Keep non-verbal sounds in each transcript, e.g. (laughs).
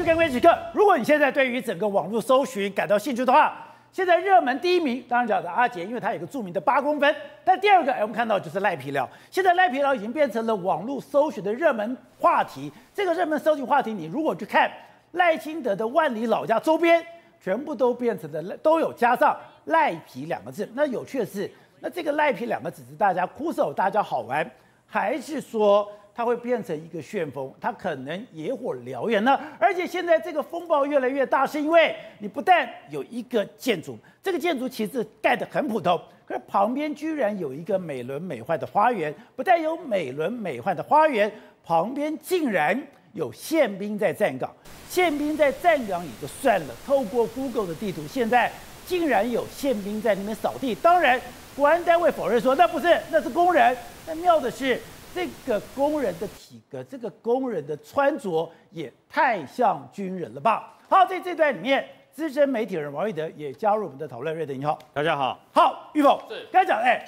去跟威时刻，如果你现在对于整个网络搜寻感到兴趣的话，现在热门第一名当然叫做阿杰，因为他有个著名的八公分。但第二个，哎，我们看到就是赖皮寮。现在赖皮寮已经变成了网络搜寻的热门话题。这个热门搜寻话题，你如果去看赖清德的万里老家周边，全部都变成了都有加上赖皮两个字。那有趣的是，那这个赖皮两个字是大家哭手，大家好玩，还是说？它会变成一个旋风，它可能野火燎原呢。而且现在这个风暴越来越大，是因为你不但有一个建筑，这个建筑其实盖得很普通，可是旁边居然有一个美轮美奂的花园。不但有美轮美奂的花园，旁边竟然有宪兵在站岗。宪兵在站岗也就算了，透过 Google 的地图，现在竟然有宪兵在那边扫地。当然，国安单位否认说那不是，那是工人。但妙的是。这个工人的体格，这个工人的穿着也太像军人了吧？好，在这段里面，资深媒体人王瑞德也加入我们的讨论。瑞德你好，大家好。好，玉凤是刚才讲，哎，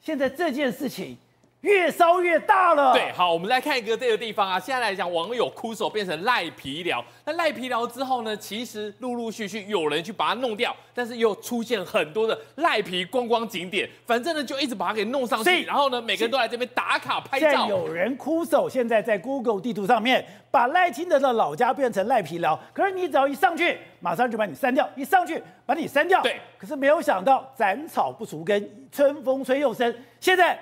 现在这件事情。越烧越大了。对，好，我们来看一个这个地方啊。现在来讲，网友枯手变成赖皮寮。那赖皮寮之后呢，其实陆陆续续有人去把它弄掉，但是又出现很多的赖皮观光景点。反正呢，就一直把它给弄上去。然后呢，每个人都来这边打卡拍照。有人枯手，现在在 Google 地图上面把赖清德的老家变成赖皮寮。可是你只要一上去，马上就把你删掉。一上去把你删掉。对。可是没有想到，斩草不除根，春风吹又生。现在。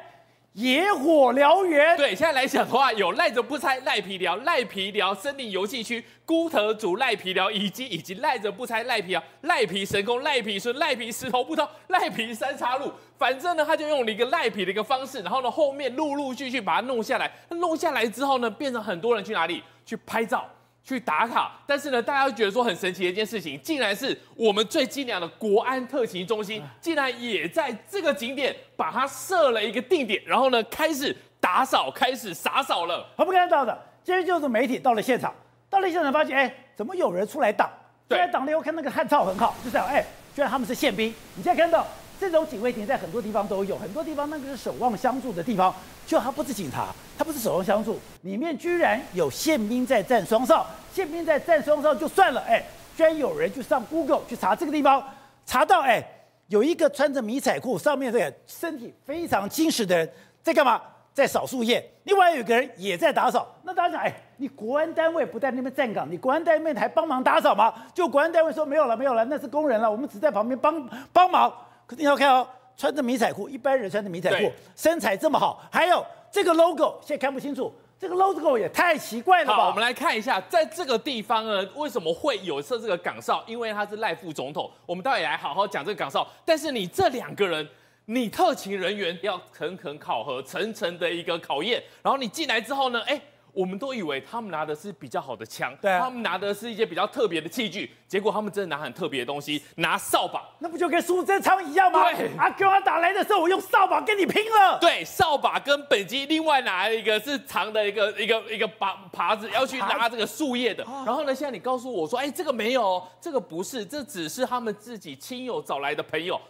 野火燎原，对，现在来讲的话，有赖着不拆赖皮寮、赖皮寮森林游戏区、孤特组赖皮寮，以及以及赖着不拆赖皮寮、赖皮神宫、赖皮村、赖皮石头步道、赖皮三岔路，反正呢，他就用了一个赖皮的一个方式，然后呢，后面陆陆续续把它弄下来。弄下来之后呢，变成很多人去哪里去拍照。去打卡，但是呢，大家会觉得说很神奇的一件事情，竟然是我们最精良的国安特勤中心，竟然也在这个景点把它设了一个定点，然后呢，开始打扫，开始洒扫了。我们看得到的，今天就是媒体到了现场，到了现场发现，哎，怎么有人出来挡？出来挡了以后，看那个汉草很好，就这样，哎，居然他们是宪兵。你现在看到。这种警卫亭在很多地方都有，很多地方那个是守望相助的地方，就他不是警察，他不是守望相助，里面居然有宪兵在站双哨，宪兵在站双哨就算了，哎，居然有人去上 Google 去查这个地方，查到哎，有一个穿着迷彩裤，上面这个身体非常精实的人在干嘛？在扫树叶。另外有个人也在打扫。那大家想，哎，你国安单位不在那边站岗，你国安单位还帮忙打扫吗？就国安单位说没有了，没有了，那是工人了，我们只在旁边帮帮忙。可是你要看哦，穿着迷彩裤，一般人穿着迷彩裤，身材这么好，还有这个 logo 现在看不清楚，这个 logo 也太奇怪了吧？好，我们来看一下，在这个地方呢，为什么会有设这个岗哨？因为他是赖副总统，我们待会来好好讲这个岗哨。但是你这两个人，你特勤人员要层层考核，层层的一个考验，然后你进来之后呢，哎。我们都以为他们拿的是比较好的枪，对啊，他们拿的是一些比较特别的器具，结果他们真的拿很特别的东西，拿扫把，那不就跟苏贞昌一样吗？对，阿哥他打来的时候，我用扫把跟你拼了。对，扫把跟本机，另外拿了一个是长的一个一个一个把耙子，要去拉这个树叶的。然后呢，现在你告诉我说，哎，这个没有，这个不是，这只是他们自己亲友找来的朋友。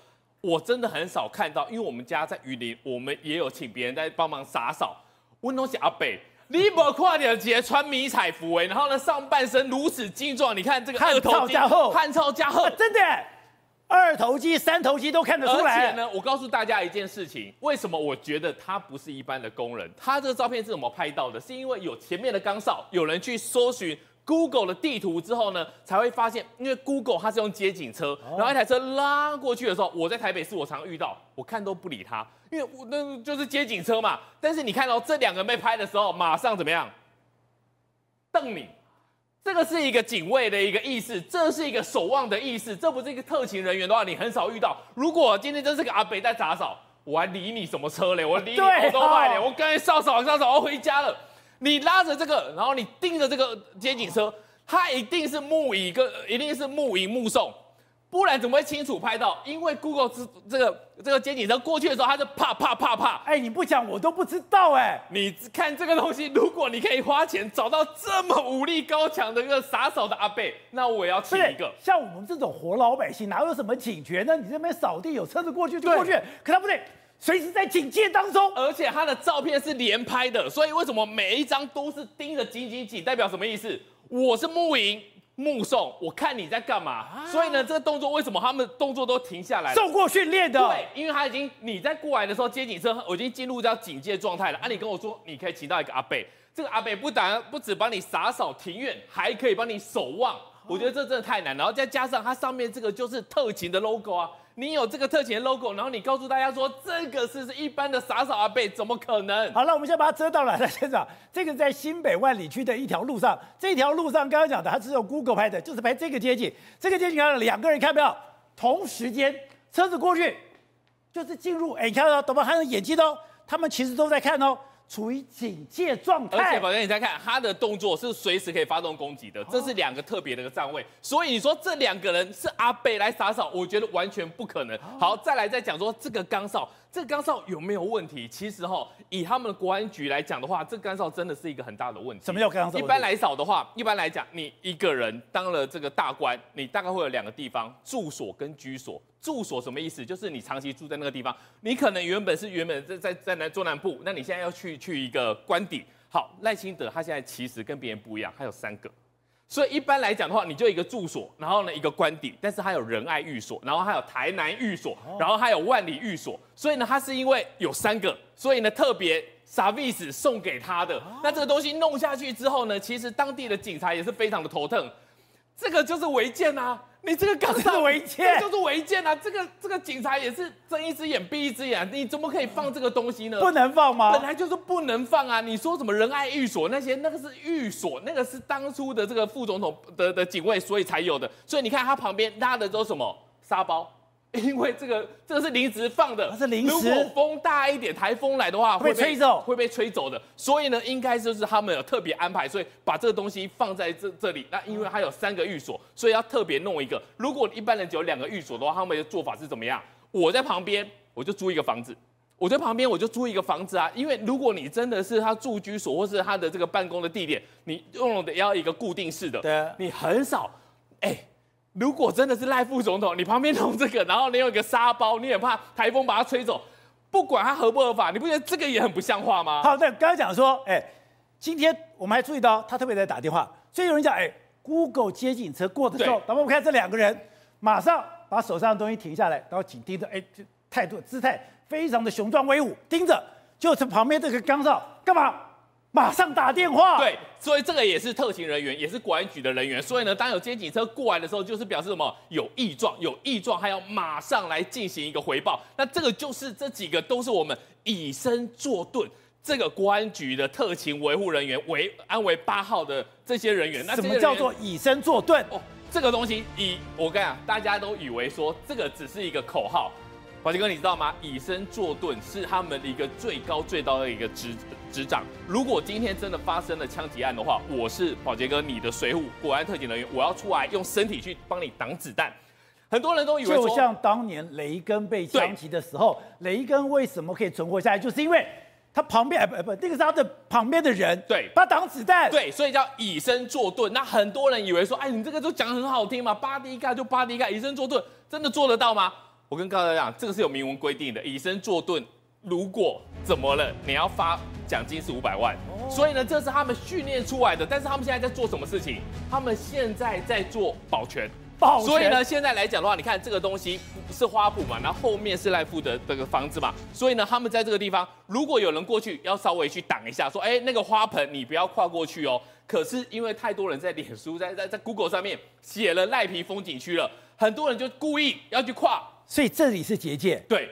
我真的很少看到，因为我们家在雨林，我们也有请别人在帮忙洒扫。温东西阿北。你不跨点节穿迷彩服哎，然后呢，上半身如此精壮，你看这个二头肌，汉超加厚，真的，二头肌、三头肌都看得出来。而且呢，我告诉大家一件事情，为什么我觉得他不是一般的工人？他这个照片是怎么拍到的？是因为有前面的岗哨，有人去搜寻。Google 的地图之后呢，才会发现，因为 Google 它是用街景车，然后一台车拉过去的时候，我在台北市我常遇到，我看都不理他，因为我那就是街景车嘛。但是你看到这两个人被拍的时候，马上怎么样？瞪你，这个是一个警卫的一个意思，这是一个守望的意思，这不是一个特勤人员的话，你很少遇到。如果今天真是个阿北在打扫，我还理你什么车嘞？我理你欧兜迈嘞？我刚才扫扫扫扫，我回家了。你拉着这个，然后你盯着这个接警车，它一定是目以跟一定是目迎目送，不然怎么会清楚拍到？因为 Google 这这个这个街景车过去的时候，它是啪啪啪啪。哎，你不讲我都不知道哎。你看这个东西，如果你可以花钱找到这么武力高强的一个傻傻的阿贝，那我也要请一个。像我们这种活老百姓，哪有什么警觉呢？你这边扫地有车子过去就过去，可他不对。随时在警戒当中，而且他的照片是连拍的，所以为什么每一张都是盯着紧紧紧？代表什么意思？我是目营，目送，我看你在干嘛。啊、所以呢，这个动作为什么他们动作都停下来？受过训练的。对，因为他已经你在过来的时候接警车，我已经进入到警戒状态了。啊，你跟我说你可以请到一个阿贝，这个阿贝不但不止帮你洒扫庭院，还可以帮你守望。我觉得这真的太难，然后再加上它上面这个就是特勤的 logo 啊，你有这个特勤 logo，然后你告诉大家说这个是是一般的傻傻阿伯，怎么可能？好了，我们先把它遮到了，来先生，这个在新北万里区的一条路上，这条路上刚刚讲的，它是用 Google 拍的，就是拍这个街景，这个街景上两个人看到没有？同时间车子过去，就是进入，哎，你看到懂吗？还有眼睛哦，他们其实都在看哦。处于警戒状态，而且宝杰，你再看他的动作是随时可以发动攻击的，这是两个特别的一个站位，所以你说这两个人是阿北来打扫，我觉得完全不可能。好，再来再讲说这个岗哨，这个岗哨有没有问题？其实哈，以他们的国安局来讲的话，这干哨真的是一个很大的问题。什么叫干哨？一般来扫的话，一般来讲，你一个人当了这个大官，你大概会有两个地方，住所跟居所。住所什么意思？就是你长期住在那个地方，你可能原本是原本在在在南中南部，那你现在要去去一个官邸。好，赖清德他现在其实跟别人不一样，他有三个，所以一般来讲的话，你就一个住所，然后呢一个官邸，但是它有仁爱寓所，然后还有台南寓所，然后还有万里寓所，所以呢它是因为有三个，所以呢特别 service 送给他的。那这个东西弄下去之后呢，其实当地的警察也是非常的头疼，这个就是违建啊。你这个岗是违建，(laughs) 就是违建啊！这个这个警察也是睁一只眼闭一只眼，你怎么可以放这个东西呢？不能放吗？本来就是不能放啊！你说什么仁爱寓所那些，那个是寓所，那个是当初的这个副总统的的警卫，所以才有的。所以你看他旁边拉的都什么沙包。(laughs) 因为这个这个是临时放的，是临时。如果风大一点，台风来的话，会被吹走，会被吹走的。所以呢，应该就是他们有特别安排，所以把这个东西放在这这里。那因为它有三个寓所，所以要特别弄一个。如果一般人只有两个寓所的话，他们的做法是怎么样？我在旁边，我就租一个房子；我在旁边，我就租一个房子啊。因为如果你真的是他住居所或是他的这个办公的地点，你用的要一个固定式的，对，你很少，哎。如果真的是赖副总统，你旁边弄这个，然后你有一个沙包，你也怕台风把它吹走，不管它合不合法，你不觉得这个也很不像话吗？好，那刚刚讲说，哎、欸，今天我们还注意到他特别在打电话，所以有人讲，哎、欸，Google 接警车过的时候，咱们我们看这两个人马上把手上的东西停下来，然后紧盯着，哎、欸，态度姿态非常的雄壮威武，盯着，就是旁边这个岗哨干嘛？马上打电话。对，所以这个也是特勤人员，也是国安局的人员。所以呢，当有接警车过来的时候，就是表示什么？有异状，有异状，还要马上来进行一个回报。那这个就是这几个都是我们以身作盾，这个国安局的特勤维护人员，维安维八号的这些人员。那什么叫做以身作盾？哦，这个东西以我跟你讲，大家都以为说这个只是一个口号。宝杰哥，你知道吗？以身作盾是他们的一个最高最高的一个职职掌。如果今天真的发生了枪击案的话，我是宝杰哥，你的随扈国安特警人员，我要出来用身体去帮你挡子弹。很多人都以为，就像当年雷根被枪击的时候，雷根为什么可以存活下来，就是因为他旁边，哎不不，那个是他的旁边的人，对，他挡子弹，对，所以叫以身作盾。那很多人以为说，哎，你这个都讲很好听嘛，Bodyguard 就 Bodyguard，以身作盾，真的做得到吗？我跟大家讲，这个是有明文规定的，以身作盾，如果怎么了，你要发奖金是五百万。哦、所以呢，这是他们训练出来的。但是他们现在在做什么事情？他们现在在做保全。保全。所以呢，现在来讲的话，你看这个东西是花圃嘛，然后后面是赖富的这个房子嘛。所以呢，他们在这个地方，如果有人过去，要稍微去挡一下，说，哎，那个花盆你不要跨过去哦。可是因为太多人在脸书、在在在 Google 上面写了赖皮风景区了，很多人就故意要去跨。所以这里是结界，对，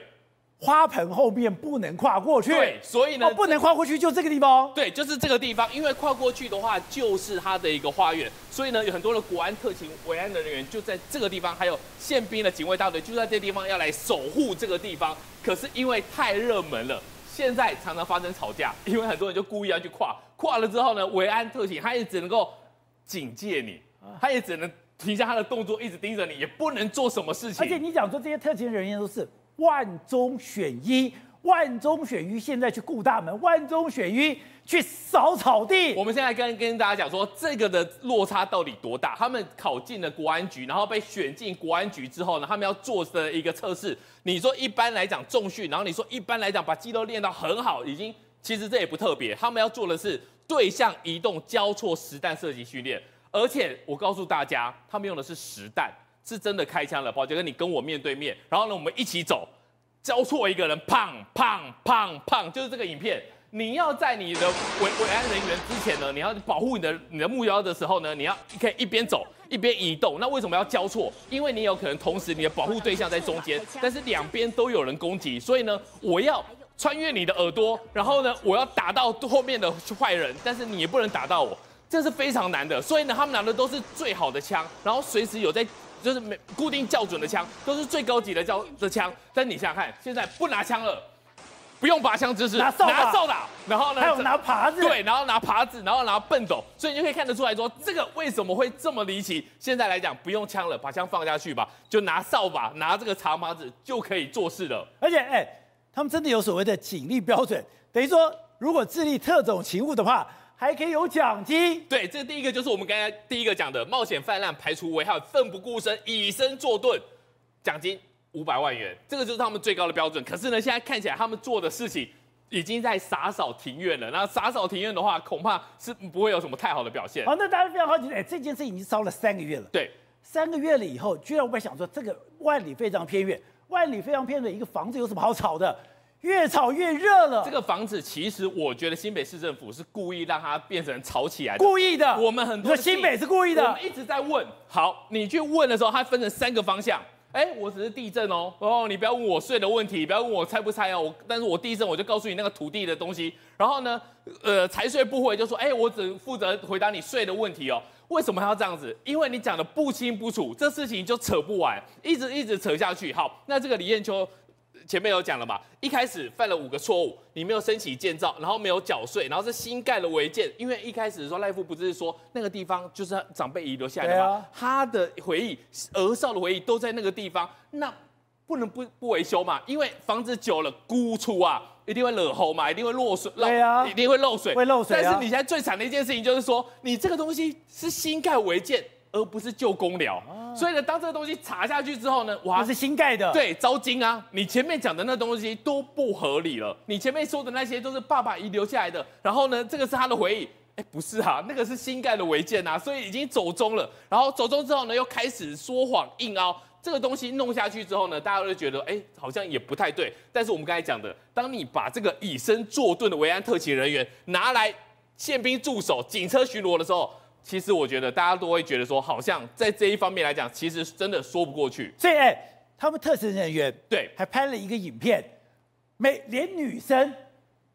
花盆后面不能跨过去，对，所以呢，哦，不能跨过去就这个地方，对，就是这个地方，因为跨过去的话就是它的一个花园，所以呢，有很多的国安特勤维安的人员就在这个地方，还有宪兵的警卫大队就在这个地方要来守护这个地方。可是因为太热门了，现在常常发生吵架，因为很多人就故意要去跨，跨了之后呢，维安特勤他也只能够警戒你，他也只能。停下他的动作，一直盯着你，也不能做什么事情。而且你讲说这些特勤人员都是万中选一，万中选一，现在去顾大门，万中选一去扫草地。我们现在跟跟大家讲说，这个的落差到底多大？他们考进了国安局，然后被选进国安局之后呢，他们要做的一个测试。你说一般来讲重训，然后你说一般来讲把肌肉练到很好，已经其实这也不特别。他们要做的是对象移动交错实弹射击训练。而且我告诉大家，他们用的是实弹，是真的开枪了。宝杰哥，你跟我面对面，然后呢，我们一起走，交错一个人，砰砰砰砰，就是这个影片。你要在你的维维安人员之前呢，你要保护你的你的目标的时候呢，你要可以一边走一边移动。那为什么要交错？因为你有可能同时你的保护对象在中间，但是两边都有人攻击，所以呢，我要穿越你的耳朵，然后呢，我要打到后面的坏人，但是你也不能打到我，这是非常难的。所以呢，他们拿的都是最好的枪，然后随时有在就是每固定校准的枪，都是最高级的叫的枪。但你想想看，现在不拿枪了。不用拔枪姿势，拿扫把，拿扫把，然后呢？还有拿耙子，对，然后拿耙子，然后拿笨斗，所以你就可以看得出来说，这个为什么会这么离奇？现在来讲，不用枪了，把枪放下去吧，就拿扫把，拿这个长耙子。就可以做事了。而且，哎，他们真的有所谓的警力标准，等于说，如果智力特种勤务的话，还可以有奖金。对，这第一个就是我们刚才第一个讲的，冒险泛滥，排除危害，奋不顾身，以身作盾，奖金五百万元，这个就是他们最高的标准。可是呢，现在看起来他们做的事情。已经在洒扫庭院了。那洒扫庭院的话，恐怕是不会有什么太好的表现。好，那大家非常好奇，哎，这件事已经烧了三个月了。对，三个月了以后，居然我们想说，这个万里非常偏远，万里非常偏远的一个房子有什么好吵的？越炒越热了。这个房子其实我觉得新北市政府是故意让它变成吵起来的，故意的。我们很多新北是故意的，我们一直在问。好，你去问的时候，它分成三个方向。哎，我只是地震哦，哦，你不要问我税的问题，不要问我拆不拆哦，我，但是我地震我就告诉你那个土地的东西。然后呢，呃，财税部会就说，哎，我只负责回答你税的问题哦。为什么还要这样子？因为你讲的不清不楚，这事情就扯不完，一直一直扯下去。好，那这个李艳秋。前面有讲了嘛，一开始犯了五个错误，你没有申请建造，然后没有缴税，然后是新盖的违建。因为一开始的时候赖副不是说那个地方就是长辈遗留下来的吗？啊、他的回忆、儿少的回忆都在那个地方，那不能不不维修嘛？因为房子久了，孤出啊，一定会惹齁嘛，一定会落水，对啊，一定会漏水，会漏水、啊。但是你现在最惨的一件事情就是说，你这个东西是新盖违建。而不是旧公寮，啊、所以呢，当这个东西查下去之后呢，哇，是新盖的，对，招惊啊！你前面讲的那东西都不合理了，你前面说的那些都是爸爸遗留下来的，然后呢，这个是他的回忆，哎，不是啊，那个是新盖的违建啊，所以已经走中了，然后走中之后呢，又开始说谎硬凹，这个东西弄下去之后呢，大家都会觉得，哎，好像也不太对。但是我们刚才讲的，当你把这个以身作盾的维安特勤人员拿来宪兵驻守、警车巡逻的时候，其实我觉得大家都会觉得说，好像在这一方面来讲，其实真的说不过去。所以，哎，他们特勤人员对，还拍了一个影片，每连女生，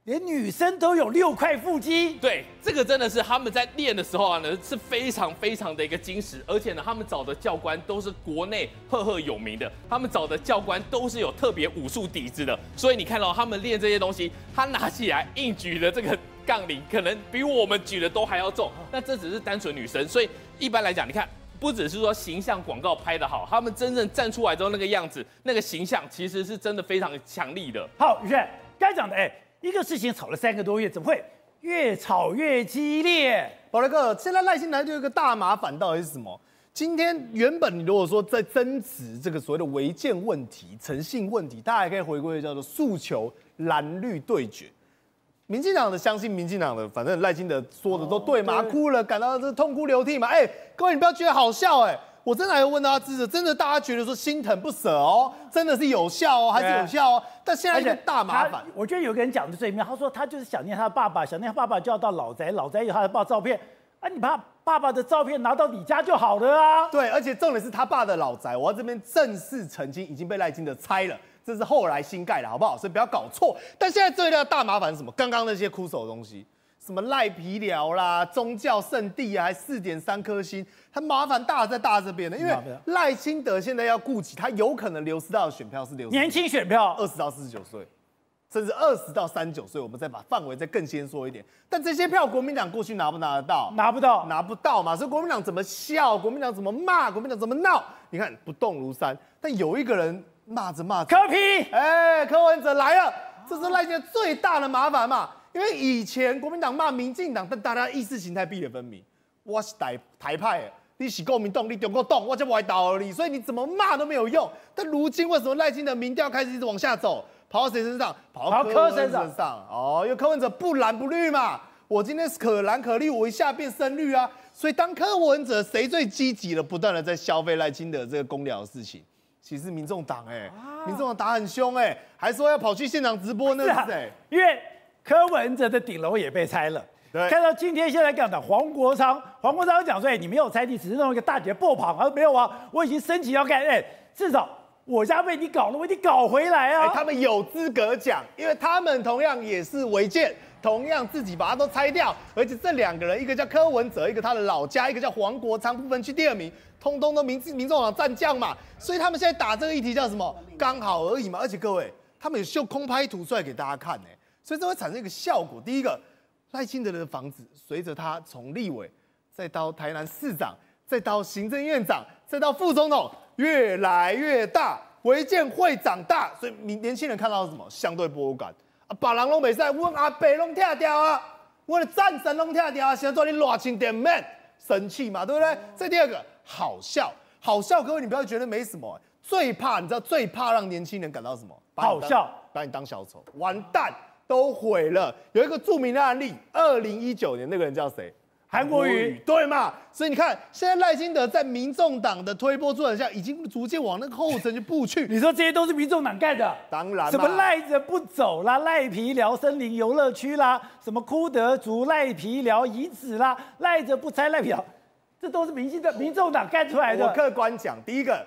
连女生都有六块腹肌。对，这个真的是他们在练的时候啊，呢是非常非常的一个精实，而且呢，他们找的教官都是国内赫赫有名的，他们找的教官都是有特别武术底子的，所以你看到他们练这些东西，他拿起来硬举的这个。杠铃可能比我们举的都还要重，那这只是单纯女生，所以一般来讲，你看，不只是说形象广告拍的好，他们真正站出来之后那个样子，那个形象其实是真的非常强力的。好，宇轩，该讲的，哎，一个事情吵了三个多月，怎么会越吵越激烈？宝来哥，现在赖清德就有一个大麻烦，到底是什么？今天原本你如果说在争执这个所谓的违建问题、诚信问题，大家还可以回归叫做诉求蓝绿对决。民进党的相信民进党的，反正赖清德说的都对嘛，哭了，感到这痛哭流涕嘛。哎，各位你不要觉得好笑哎，我真的还要问大家支持，真的大家觉得说心疼不舍哦，真的是有效哦，还是有效哦。但现在一个大麻烦，我觉得有个人讲的最妙，他说他就是想念他的爸爸，想念他爸爸就要到老宅，老宅有他的爸照片，啊，你把爸爸的照片拿到你家就好了啊。对，而且重点是他爸的老宅，我要这边正式澄清，已经被赖金德拆了。这是后来新盖的，好不好？所以不要搞错。但现在最大的大麻烦是什么？刚刚那些枯手的东西，什么赖皮寮啦、宗教圣地啊，还四点三颗星，他麻烦大在大这边呢。因为赖清德现在要顾及他有可能流失到的选票是流失年轻选票，二十到四十九岁，甚至二十到三十九岁。我们再把范围再更先说一点。但这些票国民党过去拿不拿得到？拿不到，拿不到嘛。所以国民党怎么笑？国民党怎么骂？国民党怎么闹？你看不动如山。但有一个人。骂着骂着，柯皮哎，柯文哲来了，这是赖清德最大的麻烦嘛。因为以前国民党骂民进党，但大家意识形态壁垒分明。我是台台派的，你是国民党，你中国党，我就歪倒而已。所以你怎么骂都没有用。但如今为什么赖清德民调开始一直往下走，跑到谁身上？跑到柯身上。哦，因为柯文哲不蓝不绿嘛。我今天可蓝可绿，我一下变深绿啊。所以当柯文哲谁最积极的，不断的在消费赖清德这个公聊的事情，其实民众党哎，民众党打很凶哎，还说要跑去现场直播，那是谁？因为柯文哲的顶楼也被拆了。对，看到今天现在讲的黄国昌，黄国昌讲说，哎，你没有拆，你只是弄一个大姐爆棚，而没有啊，我已经申请要盖，哎，至少我家被你搞了，我得搞回来啊。他们有资格讲，因为他们同样也是违建，同样自己把它都拆掉，而且这两个人，一个叫柯文哲，一个他的老家，一个叫黄国昌，不分区第二名，通通都民民众党战将嘛，所以他们现在打这个议题叫什么？刚好而已嘛。而且各位，他们有秀空拍图出来给大家看呢，所以这会产生一个效果，第一个。赖清德的房子，随着他从立委，再到台南市长，再到行政院长，再到副总统，越来越大，违建会长大，所以年年轻人看到什么？相对不敢啊，把人拢袂使，阮阿伯拢拆掉啊，我的战神拢拆掉啊，现在做你热情点面，生气嘛，对不对？这第二个好笑，好笑，各位你不要觉得没什么，最怕你知道最怕让年轻人感到什么？好笑，把你当小丑，完蛋。都毁了。有一个著名的案例，二零一九年那个人叫谁？韩国瑜，对嘛？所以你看，现在赖清德在民众党的推波助澜下，已经逐渐往那个后尘去步去。(laughs) 你说这些都是民众党干的？当然。什么赖着不走啦，赖皮寮森林游乐区啦，什么枯德族赖皮寮遗址啦，赖着不拆赖皮寮，这都是民进的民众党干出来的。我客观讲，第一个。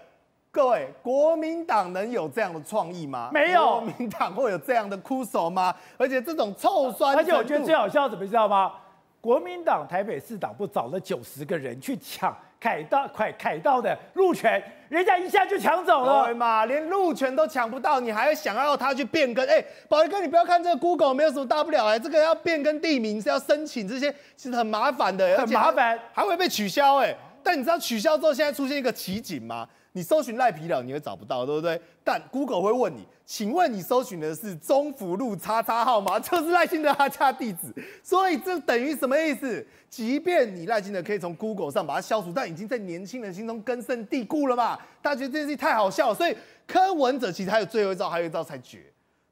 各位，国民党能有这样的创意吗？没有，国民党会有这样的哭手吗？而且这种臭酸，而且我觉得最好笑，怎么知道吗？国民党台北市党部找了九十个人去抢凯道、凯凯道的路权，人家一下就抢走了。对嘛，连路权都抢不到，你还要想要他去变更？哎，宝仪哥，你不要看这个 Google 没有什么大不了哎，这个要变更地名是要申请这些，其实很麻烦的，很麻烦，还会被取消哎。但你知道取消之后，现在出现一个奇景吗？你搜寻赖皮寮，你会找不到，对不对？但 Google 会问你，请问你搜寻的是中福路叉叉号吗？就是赖清德他家地址，所以这等于什么意思？即便你赖清德可以从 Google 上把它消除，但已经在年轻人心中根深蒂固了嘛？大家觉得这件事情太好笑了，所以柯文哲其实还有最后一招，还有一招才绝。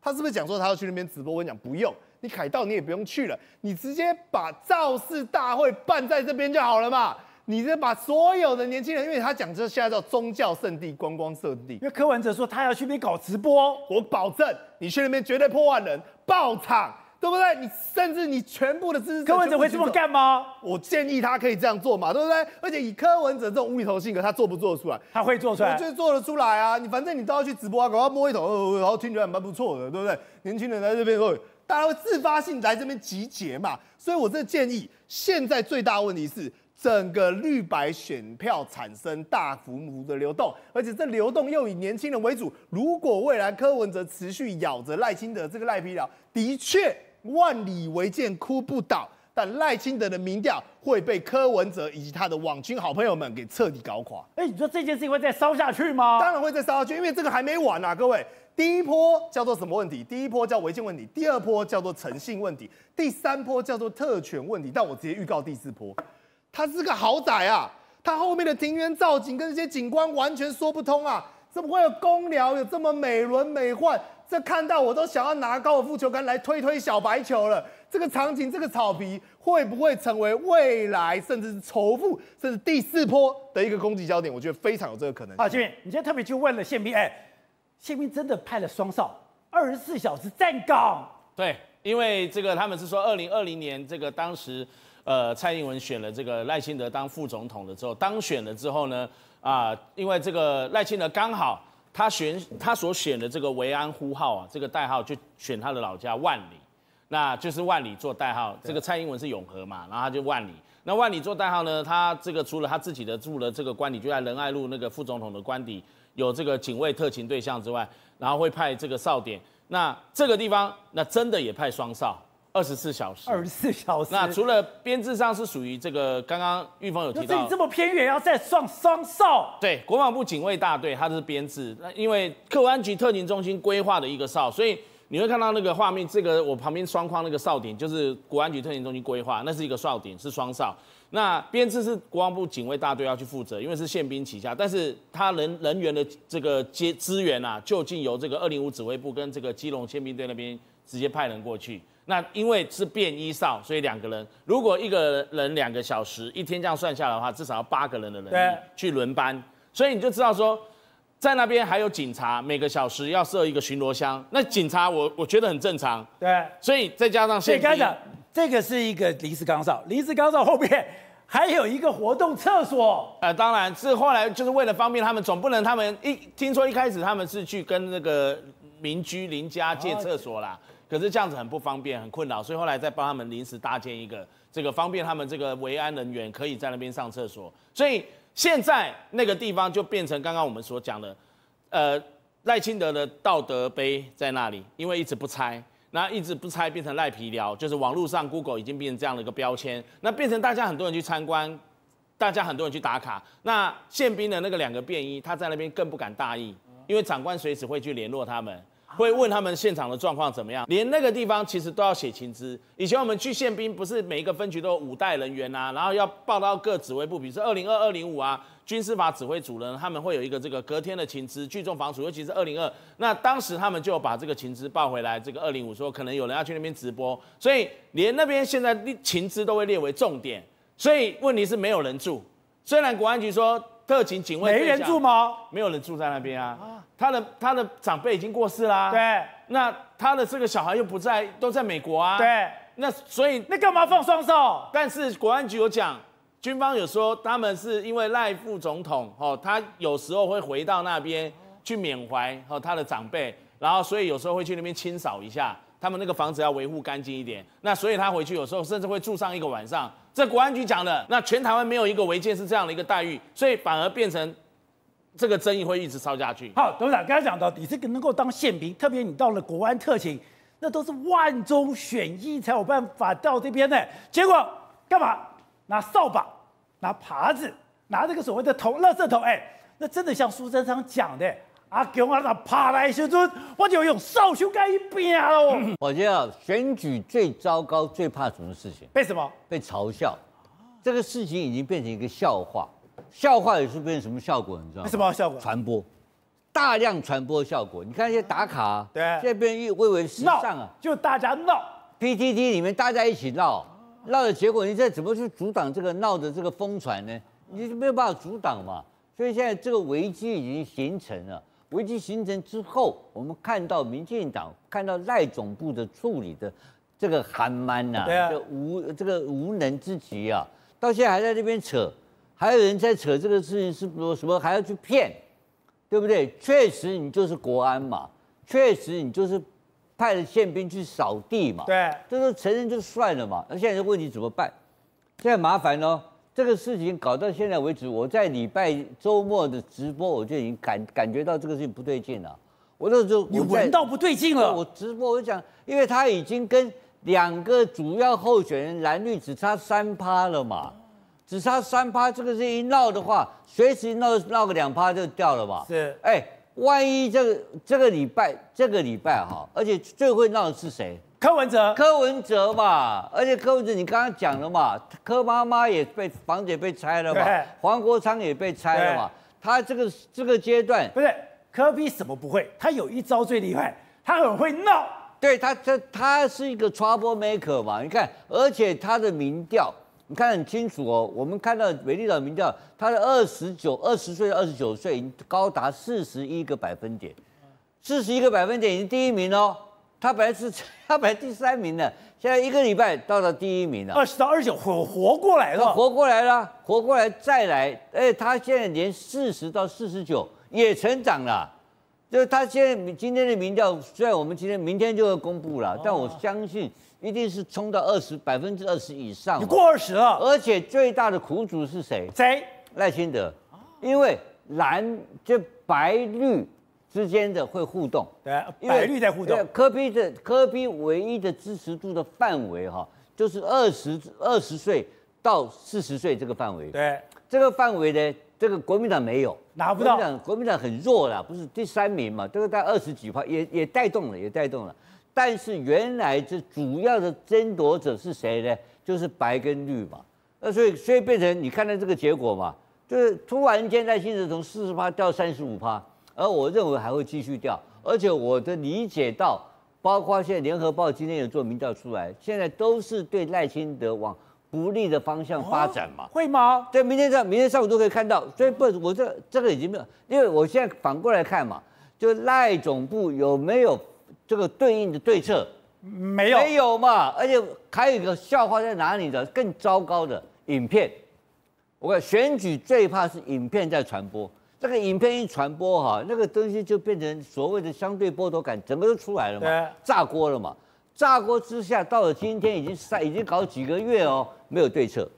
他是不是讲说他要去那边直播？我跟你讲，不用，你凯道你也不用去了，你直接把造势大会办在这边就好了嘛。你这把所有的年轻人，因为他讲这现在叫宗教圣地、观光圣地。因为柯文哲说他要去那边搞直播，我保证你去那边绝对破万人爆场，对不对？你甚至你全部的支持，柯文哲会这么干吗？我建议他可以这样做嘛，对不对？而且以柯文哲这种无厘头性格，他做不做得出来？他会做出来，我觉得做得出来啊！你反正你都要去直播啊，搞要摸一头，然后听起来蛮不错的，对不对？年轻人来这边会，大家会自发性来这边集结嘛。所以我这建议，现在最大问题是。整个绿白选票产生大幅度的流动，而且这流动又以年轻人为主。如果未来柯文哲持续咬着赖清德这个赖皮寮，的确万里违建哭不倒，但赖清德的民调会被柯文哲以及他的网军好朋友们给彻底搞垮。哎，你说这件事情会再烧下去吗？当然会再烧下去，因为这个还没完啊，各位。第一波叫做什么问题？第一波叫违建问题，第二波叫做诚信问题，第三波叫做特权问题。但我直接预告第四波。它是个豪宅啊，它后面的庭园造景跟这些景观完全说不通啊！怎么会有公寮有这么美轮美奂？这看到我都想要拿高尔夫球杆来推推小白球了。这个场景，这个草皮会不会成为未来甚至是仇富甚至第四波的一个攻击焦点？我觉得非常有这个可能。啊，这边你今天特别去问了宪兵，哎，宪兵真的派了双哨，二十四小时站岗。对，因为这个他们是说，二零二零年这个当时。呃，蔡英文选了这个赖清德当副总统了之后，当选了之后呢，啊，因为这个赖清德刚好他选他所选的这个维安呼号啊，这个代号就选他的老家万里，那就是万里做代号。这个蔡英文是永和嘛，然后他就万里。那万里做代号呢，他这个除了他自己的住的这个官邸就在仁爱路那个副总统的官邸有这个警卫特勤对象之外，然后会派这个哨点。那这个地方那真的也派双哨。二十四小时，二十四小时。那除了编制上是属于这个，刚刚玉峰有提到，这么偏远，要再双双哨。对，国防部警卫大队它是编制，那因为客安局特勤中心规划的一个哨，所以你会看到那个画面，这个我旁边双框那个哨点就是国安局特勤中心规划，那是一个哨点，是双哨。那编制是国防部警卫大队要去负责，因为是宪兵旗下，但是他人人员的这个接资源啊，就近由这个二零五指挥部跟这个基隆宪兵队那边直接派人过去。那因为是便衣哨，所以两个人，如果一个人两个小时，一天这样算下来的话，至少要八个人的人力去轮班，所以你就知道说，在那边还有警察，每个小时要设一个巡逻箱。那警察我我觉得很正常，对，所以再加上现在这个是一个临时岗哨，临时岗哨后面 (laughs) 还有一个活动厕所。呃，当然是后来就是为了方便他们，总不能他们一听说一开始他们是去跟那个民居邻家借厕所啦。可是这样子很不方便，很困扰，所以后来再帮他们临时搭建一个，这个方便他们这个维安人员可以在那边上厕所。所以现在那个地方就变成刚刚我们所讲的，呃，赖清德的道德碑在那里，因为一直不拆，那一直不拆变成赖皮寮，就是网络上 Google 已经变成这样的一个标签，那变成大家很多人去参观，大家很多人去打卡。那宪兵的那个两个便衣，他在那边更不敢大意，因为长官随时会去联络他们。会问他们现场的状况怎么样，连那个地方其实都要写情资。以前我们去宪兵，不是每一个分局都有五代人员啊，然后要报到各指挥部，比如说二零二二零五啊，军事法指挥主任他们会有一个这个隔天的情资，聚众防署，尤其是二零二，那当时他们就把这个情资报回来，这个二零五说可能有人要去那边直播，所以连那边现在情资都会列为重点，所以问题是没有人住，虽然国安局说。特勤警卫，没人住吗？没有人住在那边啊。啊他的他的长辈已经过世啦。对。那他的这个小孩又不在，都在美国啊。对。那所以那干嘛放双手？但是国安局有讲，军方有说他们是因为赖副总统哦，他有时候会回到那边去缅怀哦他的长辈，然后所以有时候会去那边清扫一下，他们那个房子要维护干净一点。那所以他回去有时候甚至会住上一个晚上。这国安局讲的，那全台湾没有一个违建是这样的一个待遇，所以反而变成这个争议会一直烧下去。好，董事长刚才讲到，你这个能够当宪兵，特别你到了国安特勤，那都是万中选一才有办法到这边的。结果干嘛？拿扫把，拿耙子，拿这个所谓的头、垃圾头，哎，那真的像苏贞昌讲的。阿强啊，他爬来时阵，我就用扫帚盖一边喽。(laughs) 我觉得选举最糟糕、最怕什么事情？被什么？被嘲笑。这个事情已经变成一个笑话。笑话也是变成什么效果？你知道吗？什么效果？传播，大量传播效果。你看一些打卡，对，现在变成蔚为时尚啊，就大家闹。PTT 里面大家一起闹，闹的结果，你再怎么去阻挡这个闹的这个疯传呢？你就没有办法阻挡嘛。所以现在这个危机已经形成了。危机形成之后，我们看到民进党看到赖总部的处理的这个韩蛮呐，啊、这无这个无能之极啊，到现在还在这边扯，还有人在扯这个事情是说什么还要去骗，对不对？确实你就是国安嘛，确实你就是派了宪兵去扫地嘛，对，这都承认就算了嘛。那现在这问题怎么办？现在麻烦喽。这个事情搞到现在为止，我在礼拜周末的直播，我就已经感感觉到这个事情不对劲了。我那时候你闻到不对劲了。我直播我讲，因为他已经跟两个主要候选人蓝绿只差三趴了嘛，只差三趴，这个事情一闹的话，随时闹闹个两趴就掉了嘛。是，哎，万一这个这个礼拜这个礼拜哈，而且最会闹的是谁？柯文哲，柯文哲嘛，而且柯文哲你刚刚讲了嘛，柯妈妈也被房子也被拆了嘛，黄国昌也被拆了嘛，他这个这个阶段不是柯比什么不会，他有一招最厉害，他很会闹，对他他他是一个 trouble maker 嘛，你看，而且他的民调你看很清楚哦，我们看到美丽岛民调，他的二十九二十岁二十九岁已经高达四十一个百分点，四十一个百分点已经第一名哦。他本来是他本来第三名的，现在一个礼拜到了第一名了。二十到二十九活活过来了，活过来了，活过来再来。哎，他现在连四十到四十九也成长了。就是他现在今天的民调，虽然我们今天明天就要公布了，但我相信一定是冲到二十百分之二十以上。你过二十了，而且最大的苦主是谁？谁？赖清德，因为蓝就白绿。之间的会互动，对，白绿在互动。柯 P 的科比唯一的支持度的范围哈，就是二十二十岁到四十岁这个范围。对，这个范围呢，这个国民党没有，拿不到。国民党国民党很弱了，不是第三名嘛，这个在二十几趴，也也带动了，也带动了。但是原来这主要的争夺者是谁呢？就是白跟绿嘛。那所以所以变成你看到这个结果嘛，就是突然间在新竹从四十趴掉三十五趴。而我认为还会继续掉，而且我的理解到包括现在联合报今天也做民调出来，现在都是对赖清德往不利的方向发展嘛？哦、会吗？对，明天上明天上午都可以看到。所以不，我这这个已经没有，因为我现在反过来看嘛，就赖总部有没有这个对应的对策？没有，没有嘛。而且还有一个笑话在哪里的？更糟糕的影片，我看选举最怕是影片在传播。这个影片一传播哈，那个东西就变成所谓的相对剥夺感，整个都出来了嘛，炸锅了嘛。炸锅之下，到了今天已经三已经搞几个月哦，没有对策，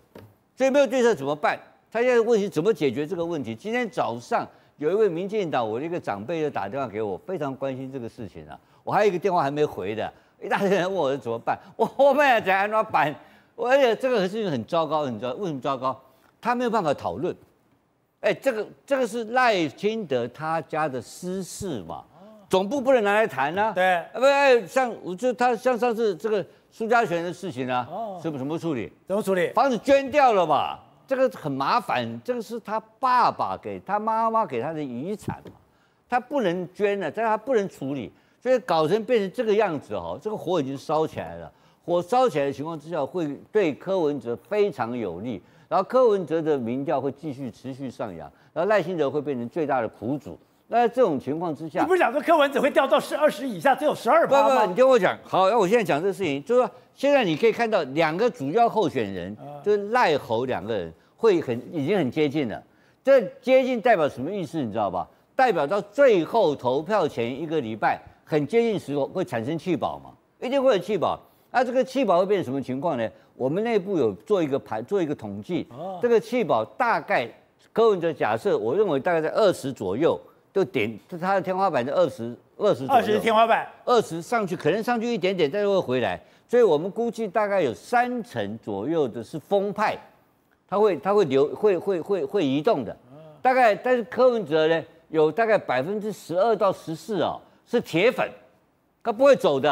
所以没有对策怎么办？他现在问题怎么解决这个问题？今天早上有一位民进党我的一个长辈就打电话给我，非常关心这个事情啊。我还有一个电话还没回的，一大堆人问我怎么办，我我们也在怎么办？而且这个事情很糟糕，你知道为什么糟糕？他没有办法讨论。哎，这个这个是赖清德他家的私事嘛，总部不能拿来谈呢、啊。对，不哎，像我就他像上次这个苏家全的事情呢、啊，哦，怎么怎么处理？怎么处理？房子捐掉了嘛，这个很麻烦，这个是他爸爸给他妈妈给他的遗产嘛，他不能捐了，但是他不能处理，所以搞成变成这个样子哦，这个火已经烧起来了，火烧起来的情况之下，会对柯文哲非常有利。然后柯文哲的民调会继续持续上扬，然后赖清德会变成最大的苦主。那在这种情况之下，你不是讲说柯文哲会掉到十二十以下，只有十二趴吗？不不，你听我讲。好，那我现在讲这个事情，就是说现在你可以看到两个主要候选人，就是赖侯两个人会很已经很接近了。这接近代表什么意思？你知道吧？代表到最后投票前一个礼拜很接近时候会产生弃保嘛？一定会有弃保。那这个气保会变成什么情况呢？我们内部有做一个排，做一个统计。哦，这个气保大概柯文哲假设，我认为大概在二十左右，就点它的天花板在二十二十。二十天花板，二十上去可能上去一点点，但是会回来。所以我们估计大概有三成左右的是风派，它会它会流会会会会移动的。大概但是柯文哲呢，有大概百分之十二到十四哦是铁粉，他不会走的。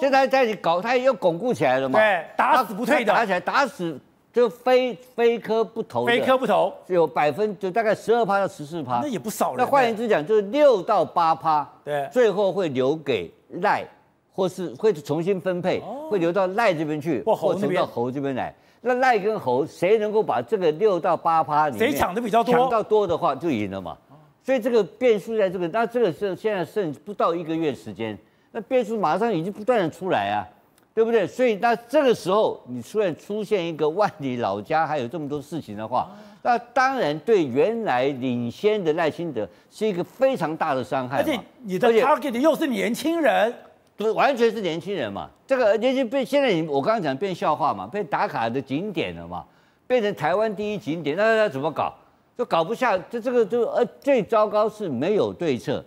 现在在你搞，他又巩固起来了嘛？对，打死不退的，打起来打死就非非科不投，非科不投，有百分就大概十二趴到十四趴，那也不少了。那换言之讲，就是六到八趴，对，最后会留给赖，或是会重新分配，会留到赖这边去，或者到猴这边来。那赖跟猴谁能够把这个六到八趴里面谁抢的比较多，抢到多的话就赢了嘛。所以这个变数在这个，那这个是现在剩不到一个月时间。那变数马上已经不断的出来啊，对不对？所以那这个时候你突然出现一个万里老家还有这么多事情的话，那当然对原来领先的赖清德是一个非常大的伤害。而且你的 target 又是年轻人，对，完全是年轻人嘛。这个年轻变现在你我刚刚讲变笑话嘛，变打卡的景点了嘛，变成台湾第一景点，那那怎么搞？就搞不下，这这个就呃最糟糕是没有对策。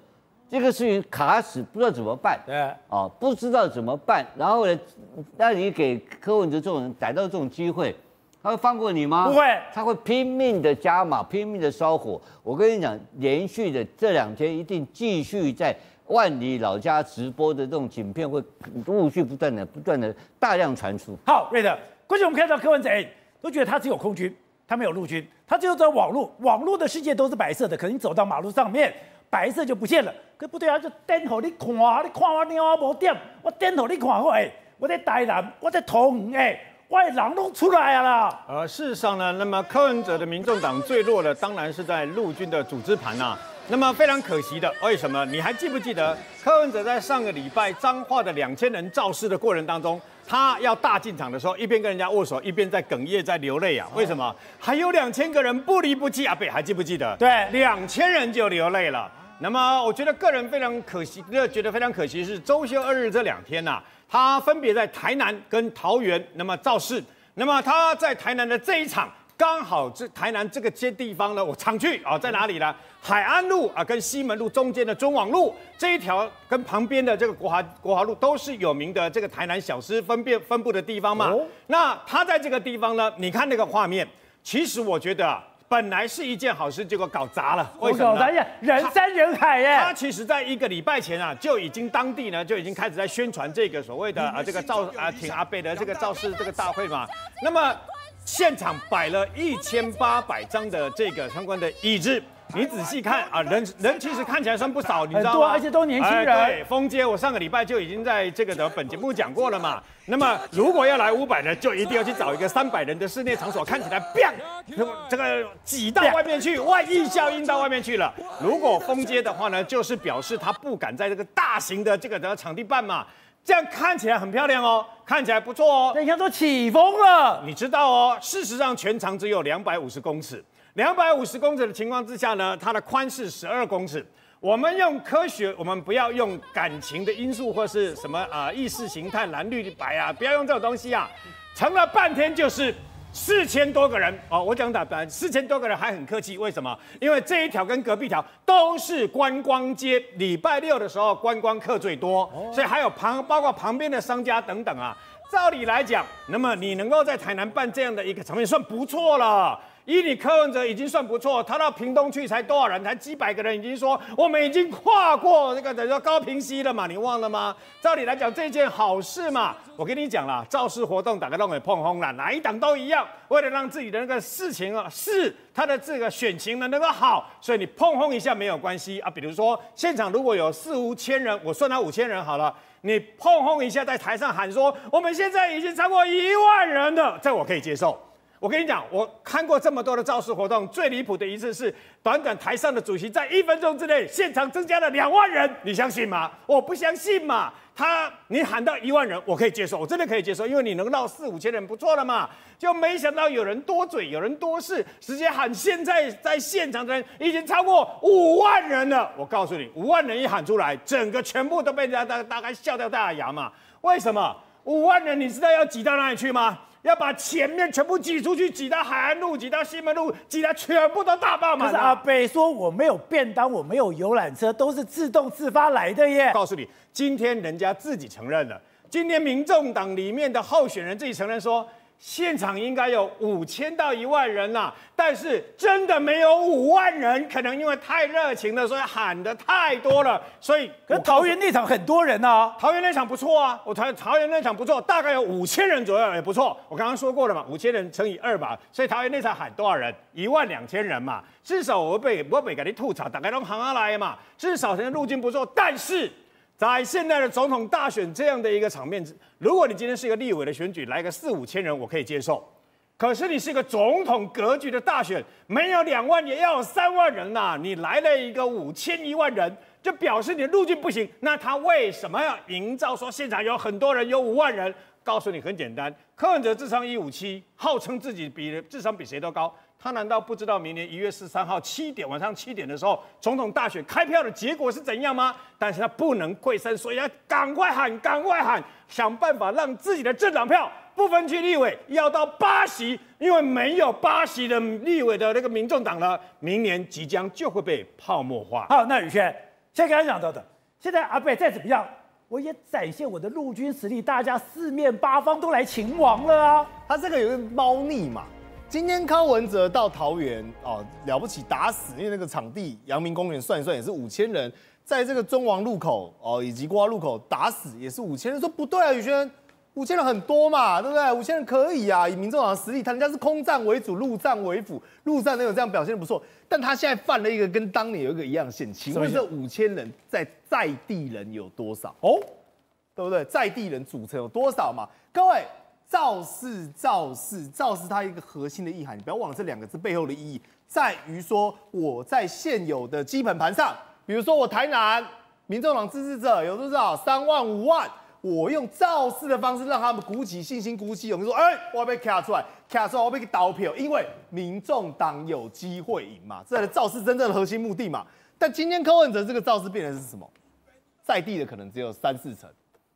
这个事情卡死，不知道怎么办。对，哦，不知道怎么办。然后呢，那你给柯文哲这种人逮到这种机会，他会放过你吗？不会，他会拼命的加码，拼命的烧火。我跟你讲，连续的这两天一定继续在万里老家直播的这种影片会陆续不断的、不断的大量传出。好，瑞德，过去我们看到柯文哲，哎，都觉得他只有空军，他没有陆军，他只有在网络，网络的世界都是白色的，可能你走到马路上面。白色就不见了，可不对啊！就灯给你看，你看我电话无点，我灯给你看我哎，我在台南，我在桃园哎，我的人都出来了啦。呃，事实上呢，那么柯文哲的民众党最弱的，当然是在陆军的组织盘呐、啊。那么非常可惜的，为什么？你还记不记得柯文哲在上个礼拜彰化的两千人造势的过程当中，他要大进场的时候，一边跟人家握手，一边在哽咽，在流泪啊？为什么？还有两千个人不离不弃啊？北还记不记得？对，两千人就流泪了。那么我觉得个人非常可惜，觉得非常可惜是周休二日这两天呐、啊，他分别在台南跟桃园那么造势。那么他在台南的这一场，刚好这台南这个街地方呢，我常去啊，在哪里呢？海安路啊，跟西门路中间的中网路这一条，跟旁边的这个国华国华路都是有名的这个台南小吃分辨分布的地方嘛。哦、那他在这个地方呢，你看那个画面，其实我觉得啊。本来是一件好事，结果搞砸了。为什么呢？人山人海耶。他其实在一个礼拜前啊，就已经当地呢就已经开始在宣传这个所谓的啊这个造啊挺阿贝的这个造势这个大会嘛。那么现场摆了一千八百张的这个相关的椅子，你仔细看啊，人人其实看起来算不少，你知道吗？而且都年轻人。哎、对，封街，我上个礼拜就已经在这个的本节目讲过了嘛。那么如果要来五百人，就一定要去找一个三百人的室内场所，看起来砰，这个挤到外面去，外溢效应到外面去了。如果封街的话呢，就是表示他不敢在这个大型的这个的场地办嘛。这样看起来很漂亮哦，看起来不错哦。你看都起风了，你知道哦？事实上，全长只有两百五十公尺。两百五十公尺的情况之下呢，它的宽是十二公尺。我们用科学，我们不要用感情的因素或是什么啊、呃、意识形态蓝绿白啊，不要用这种东西啊。成了半天就是。四千多个人哦，我讲打白，四千多个人还很客气，为什么？因为这一条跟隔壁条都是观光街，礼拜六的时候观光客最多，所以还有旁包括旁边的商家等等啊。照理来讲，那么你能够在台南办这样的一个场面，算不错了。以你柯文哲已经算不错，他到屏东去才多少人？才几百个人，已经说我们已经跨过那个等于说高屏溪了嘛？你忘了吗？照理来讲，这件好事嘛。我跟你讲了，造势活动大家都会碰轰了，哪一党都一样，为了让自己的那个事情啊，是他的这个选情呢能够好，所以你碰轰一下没有关系啊。比如说现场如果有四五千人，我算他五千人好了，你碰轰一下，在台上喊说我们现在已经超过一万人了，这我可以接受。我跟你讲，我看过这么多的造势活动，最离谱的一次是短短台上的主席在一分钟之内现场增加了两万人，你相信吗？我不相信嘛。他你喊到一万人，我可以接受，我真的可以接受，因为你能闹四五千人不错了嘛。就没想到有人多嘴，有人多事，直接喊现在在现场的人已经超过五万人了。我告诉你，五万人一喊出来，整个全部都被人家大大概笑掉大牙嘛。为什么？五万人你知道要挤到哪里去吗？要把前面全部挤出去，挤到海岸路，挤到西门路，挤到全部都大爆满。可是阿北说我没有便当，我没有游览车，都是自动自发来的耶。告诉你，今天人家自己承认了，今天民众党里面的候选人自己承认说。现场应该有五千到一万人呐、啊，但是真的没有五万人，可能因为太热情了，所以喊的太多了。所以，可桃园那场很多人啊，桃园那场不错啊，我桃桃园那场不错，大概有五千人左右也不错。我刚刚说过了嘛，五千人乘以二吧，所以桃园那场喊多少人？一万两千人嘛，至少我被我被给你吐槽，大概都行下来嘛，至少人家路径不错，但是。在现在的总统大选这样的一个场面，如果你今天是一个立委的选举，来个四五千人，我可以接受。可是你是一个总统格局的大选，没有两万也要有三万人呐、你来了一个五千一万人，就表示你的路径不行。那他为什么要营造说现场有很多人，有五万人？告诉你很简单，柯文哲智商一五七，号称自己比智商比谁都高。他难道不知道明年一月十三号七点晚上七点的时候，总统大选开票的结果是怎样吗？但是他不能跪身，所以要赶快喊，赶快喊，想办法让自己的政党票不分区立委要到八席，因为没有八席的立委的那个民众党呢，明年即将就会被泡沫化。好，那宇轩，先刚才讲到的，现在阿贝再怎么样，我也展现我的陆军实力，大家四面八方都来擒王了啊。他这个有个猫腻嘛。今天柯文哲到桃园哦，了不起打死，因为那个场地阳明公园算一算也是五千人，在这个中王路口哦以及瓜路口打死也是五千人，说不对啊，宇轩，五千人很多嘛，对不对？五千人可以啊，以民众党的实力，他人家是空战为主，陆战为辅，陆战能有这样表现不错，但他现在犯了一个跟当年有一个一样的线，请问这五千人在在地人有多少？哦，对不对？在地人组成有多少嘛？各位。造势，造势，造势，它一个核心的意涵，你不要忘了这两个字背后的意义，在于说我在现有的基本盘上，比如说我台南民众党支持者有多少三万五万，我用造势的方式让他们鼓起信心，鼓起勇气说，哎、我要被卡出来，卡出来我要被倒票，因为民众党有机会赢嘛，这是造势真正的核心目的嘛。但今天柯文哲这个造势变成是什么？在地的可能只有三四成。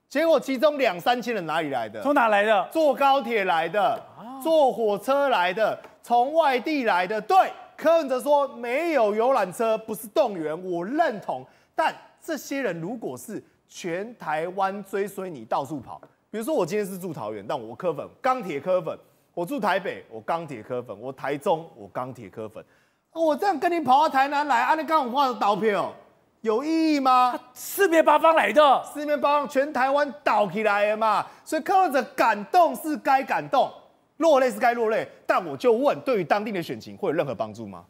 结果其中两三千人哪里来的？从哪来的？坐高铁来的，坐火车来的，从外地来的。对，柯文哲说没有游览车，不是动员，我认同。但这些人如果是全台湾追随你到处跑，比如说我今天是住桃园，但我柯粉，钢铁柯粉；我住台北，我钢铁柯粉；我台中，我钢铁柯粉。我这样跟你跑到台南来，啊，你刚好画的刀票。有意义吗？四面八方来的，四面八方全台湾倒起来了嘛，所以柯文哲感动是该感动，落泪是该落泪，但我就问，对于当地的选情会有任何帮助吗？